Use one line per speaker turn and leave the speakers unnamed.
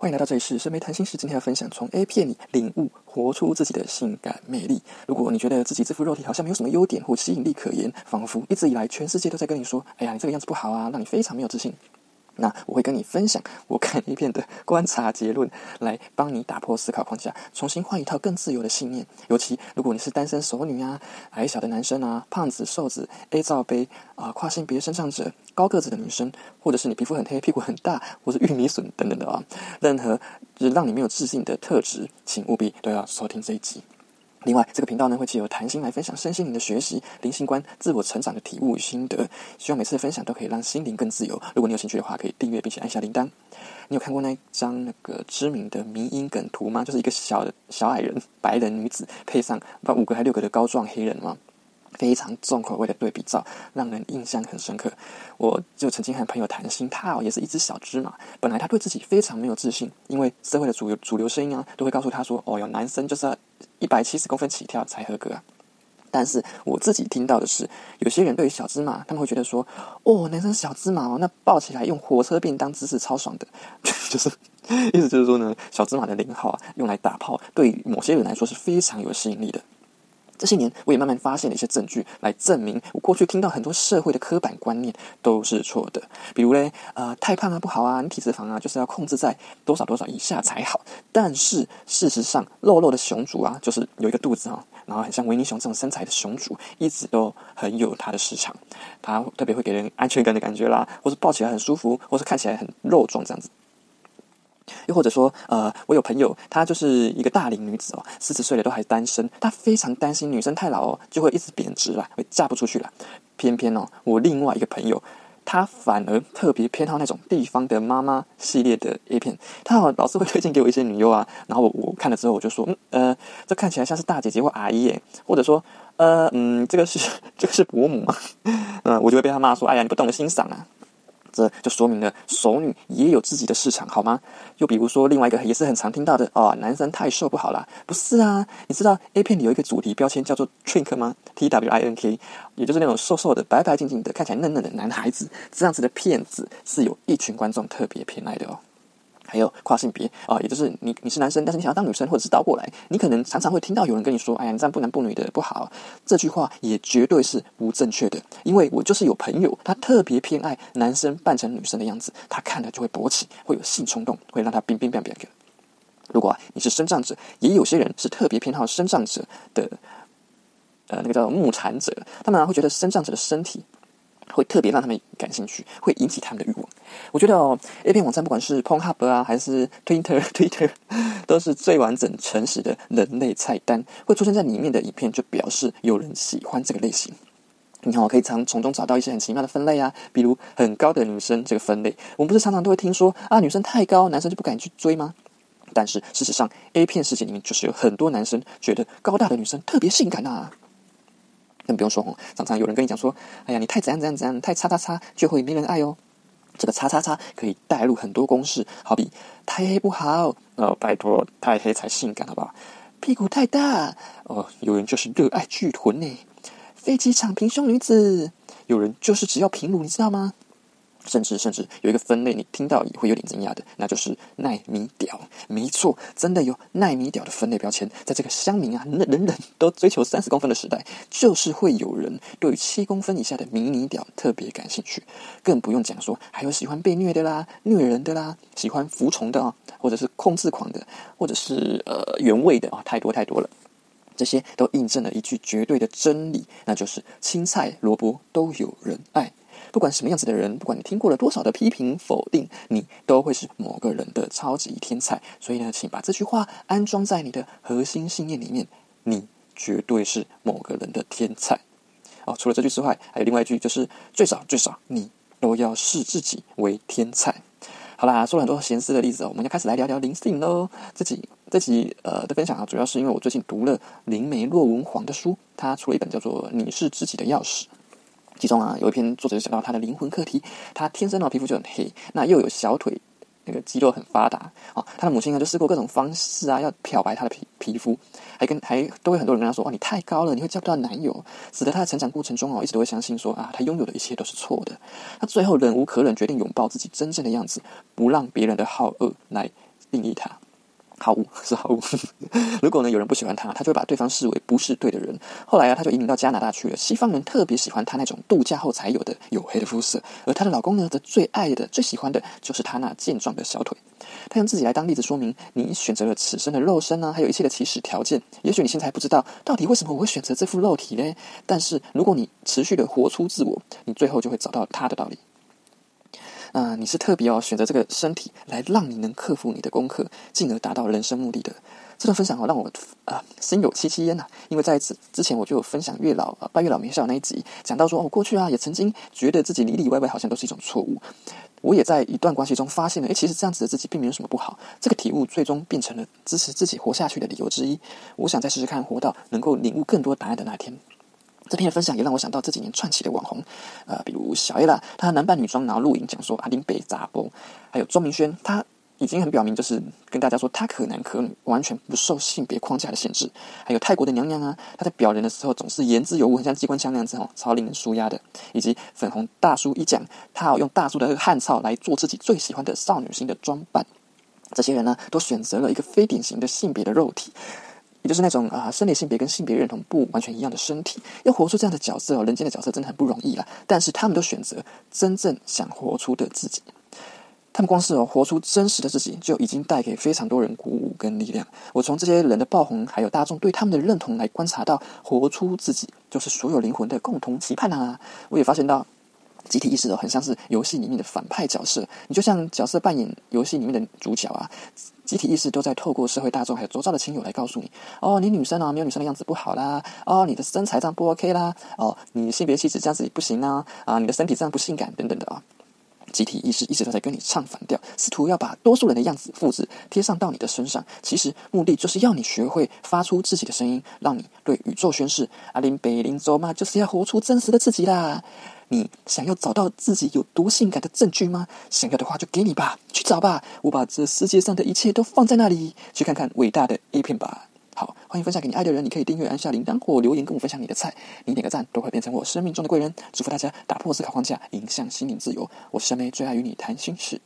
欢迎来到这里是深梅谈心室。今天要分享从 A 片里领悟活出自己的性感魅力。如果你觉得自己这副肉体好像没有什么优点或吸引力可言，仿佛一直以来全世界都在跟你说：“哎呀，你这个样子不好啊，让你非常没有自信。”那我会跟你分享我看 A 片的观察结论，来帮你打破思考框架，重新换一套更自由的信念。尤其如果你是单身熟女啊、矮小的男生啊、胖子、瘦子、A 罩杯啊、跨性别身上者、高个子的女生，或者是你皮肤很黑、屁股很大，或是玉米笋等等的啊，任何就是让你没有自信的特质，请务必都要收听这一集。另外，这个频道呢会借由谈心来分享身心灵的学习、灵性观、自我成长的体悟与心得。希望每次的分享都可以让心灵更自由。如果你有兴趣的话，可以订阅并且按下铃铛。你有看过那张那个知名的迷音梗图吗？就是一个小小矮人、白人女子配上不五个还六个的高壮黑人吗？非常重口味的对比照，让人印象很深刻。我就曾经和朋友谈心，他哦也是一只小芝麻。本来他对自己非常没有自信，因为社会的主流主流声音啊，都会告诉他说：“哦哟，男生就是要一百七十公分起跳才合格啊。”但是我自己听到的是，有些人对于小芝麻，他们会觉得说：“哦，男生小芝麻哦，那抱起来用火车便当姿势超爽的。”就是意思就是说呢，小芝麻的零号啊，用来打炮，对于某些人来说是非常有吸引力的。这些年，我也慢慢发现了一些证据，来证明我过去听到很多社会的刻板观念都是错的。比如嘞，呃，太胖啊不好啊，你体脂肪啊就是要控制在多少多少以下才好。但是事实上，肉肉的雄主啊，就是有一个肚子啊，然后很像维尼熊这种身材的雄主，一直都很有它的市场。它特别会给人安全感的感觉啦，或是抱起来很舒服，或是看起来很肉壮这样子。又或者说，呃，我有朋友，她就是一个大龄女子哦，四十岁了都还单身，她非常担心女生太老哦，就会一直贬值了，会嫁不出去了。偏偏哦，我另外一个朋友，他反而特别偏好那种地方的妈妈系列的 A 片，他老是会推荐给我一些女优啊，然后我看了之后，我就说，嗯，呃，这看起来像是大姐姐或阿姨耶，或者说，呃，嗯，这个是这个是伯母嘛？嗯，我就会被他骂说，哎呀，你不懂得欣赏啊。这就说明了熟女也有自己的市场，好吗？又比如说另外一个也是很常听到的哦，男生太瘦不好啦。不是啊？你知道 A 片里有一个主题标签叫做 Twink 吗？T W I N K，也就是那种瘦瘦的、白白净净的、看起来嫩嫩的男孩子，这样子的片子是有一群观众特别偏爱的哦。还有跨性别啊，也就是你你是男生，但是你想要当女生，或者是倒过来，你可能常常会听到有人跟你说：“哎呀，你这样不男不女的不好。”这句话也绝对是不正确的，因为我就是有朋友，他特别偏爱男生扮成女生的样子，他看了就会勃起，会有性冲动，会让他冰冰冰冰的。如果你是生障者，也有些人是特别偏好生障者的，呃，那个叫牧产者，他们会觉得生障者的身体。会特别让他们感兴趣，会引起他们的欲望。我觉得哦，A 片网站不管是 Pornhub 啊，还是 Twitter Twitter，都是最完整、诚实的人类菜单。会出现在里面的影片，就表示有人喜欢这个类型。你看，我可以常从中找到一些很奇妙的分类啊，比如很高的女生这个分类。我们不是常常都会听说啊，女生太高，男生就不敢去追吗？但是事实上，A 片世界里面就是有很多男生觉得高大的女生特别性感啊。更不用说哦，常常有人跟你讲说：“哎呀，你太怎样怎样怎样，太叉叉叉就会没人爱哦。”这个叉叉叉可以带入很多公式，好比太黑不好哦，拜托太黑才性感好不好？屁股太大哦，有人就是热爱巨臀呢。飞机场平胸女子，有人就是只要平乳，你知道吗？甚至甚至有一个分类，你听到也会有点惊讶的，那就是奈米屌。没错，真的有奈米屌的分类标签。在这个乡民啊，那人人都追求三十公分的时代，就是会有人对七公分以下的迷你屌特别感兴趣。更不用讲说，还有喜欢被虐的啦，虐人的啦，喜欢服从的啊，或者是控制狂的，或者是呃原味的啊，太多太多了。这些都印证了一句绝对的真理，那就是青菜萝卜都有人爱。不管什么样子的人，不管你听过了多少的批评否定，你都会是某个人的超级天才。所以呢，请把这句话安装在你的核心信念里面，你绝对是某个人的天才。哦，除了这句之外，还有另外一句，就是最少最少，你都要视自己为天才。好啦，说了很多闲思的例子哦，我们要开始来聊聊灵性喽。这集这集呃的分享啊，主要是因为我最近读了灵媒洛文黄的书，他出了一本叫做《你是自己的钥匙》。其中啊，有一篇作者就讲到他的灵魂课题，他天生呢皮肤就很黑，那又有小腿那个肌肉很发达啊。他的母亲呢就试过各种方式啊，要漂白他的皮皮肤，还跟还都会很多人跟他说：“哦，你太高了，你会交不到男友。”使得他的成长过程中哦，一直都会相信说啊，他拥有的一切都是错的。他最后忍无可忍，决定拥抱自己真正的样子，不让别人的好恶来定义他。好物 是好物。如果呢有人不喜欢他，他就会把对方视为不是对的人。后来啊，他就移民到加拿大去了。西方人特别喜欢他那种度假后才有的黝黑的肤色，而她的老公呢，则最爱的、最喜欢的就是她那健壮的小腿。他用自己来当例子说明，你选择了此生的肉身呢，还有一切的起始条件。也许你现在还不知道到底为什么我会选择这副肉体呢？但是如果你持续的活出自我，你最后就会找到他的道理。啊，你是特别要选择这个身体来让你能克服你的功课，进而达到人生目的的。这段分享哦，让我啊心有戚戚焉呐。因为在此之前，我就有分享月老拜月老名校那一集，讲到说，哦过去啊也曾经觉得自己里里外外好像都是一种错误。我也在一段关系中发现了，诶，其实这样子的自己并没有什么不好。这个体悟最终变成了支持自己活下去的理由之一。我想再试试看，活到能够领悟更多答案的那天。这篇的分享也让我想到这几年串起的网红，呃，比如小 A 啦，她男扮女装然后录影讲说阿丁被砸波，还有庄明轩，他已经很表明就是跟大家说他可男可女，完全不受性别框架的限制。还有泰国的娘娘啊，她在表人的时候总是言之有物，很像机关枪那样子哦，超令人舒压的。以及粉红大叔一讲，他要用大叔的汗臭来做自己最喜欢的少女心的装扮。这些人呢，都选择了一个非典型的性别的肉体。也就是那种啊，生理性别跟性别认同不完全一样的身体，要活出这样的角色哦，人间的角色真的很不容易啦。但是他们都选择真正想活出的自己，他们光是活出真实的自己，就已经带给非常多人鼓舞跟力量。我从这些人的爆红，还有大众对他们的认同来观察到，活出自己就是所有灵魂的共同期盼啊！我也发现到。集体意识的很像是游戏里面的反派角色，你就像角色扮演游戏里面的主角啊。集体意识都在透过社会大众还有周遭的亲友来告诉你：哦，你女生啊，没有女生的样子不好啦；哦，你的身材这样不 OK 啦；哦，你性别气质这样子不行啊；啊，你的身体这样不性感等等的啊。集体意识一直都在跟你唱反调，试图要把多数人的样子复制贴上到你的身上。其实目的就是要你学会发出自己的声音，让你对宇宙宣誓：阿林北林州嘛，就是要活出真实的自己啦。你想要找到自己有多性感的证据吗？想要的话就给你吧，去找吧。我把这世界上的一切都放在那里，去看看伟大的 A 片吧。好，欢迎分享给你爱的人。你可以订阅、按下铃铛或留言跟我分享你的菜。你点个赞都会变成我生命中的贵人。祝福大家打破思考框架，迎向心灵自由。我是小妹，最爱与你谈心事。